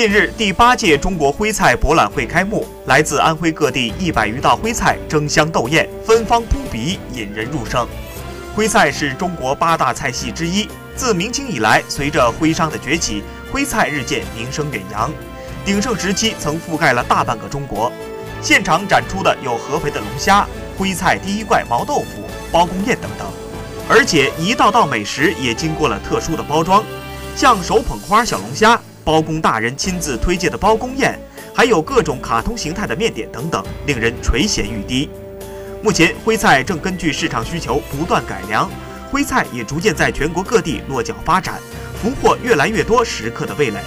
近日，第八届中国徽菜博览会开幕，来自安徽各地一百余道徽菜争相斗艳，芬芳扑鼻，引人入胜。徽菜是中国八大菜系之一，自明清以来，随着徽商的崛起，徽菜日渐名声远扬，鼎盛时期曾覆盖了大半个中国。现场展出的有合肥的龙虾、徽菜第一怪毛豆腐、包公宴等等，而且一道道美食也经过了特殊的包装，像手捧花小龙虾。包公大人亲自推荐的包公宴，还有各种卡通形态的面点等等，令人垂涎欲滴。目前，徽菜正根据市场需求不断改良，徽菜也逐渐在全国各地落脚发展，俘获越来越多食客的味蕾。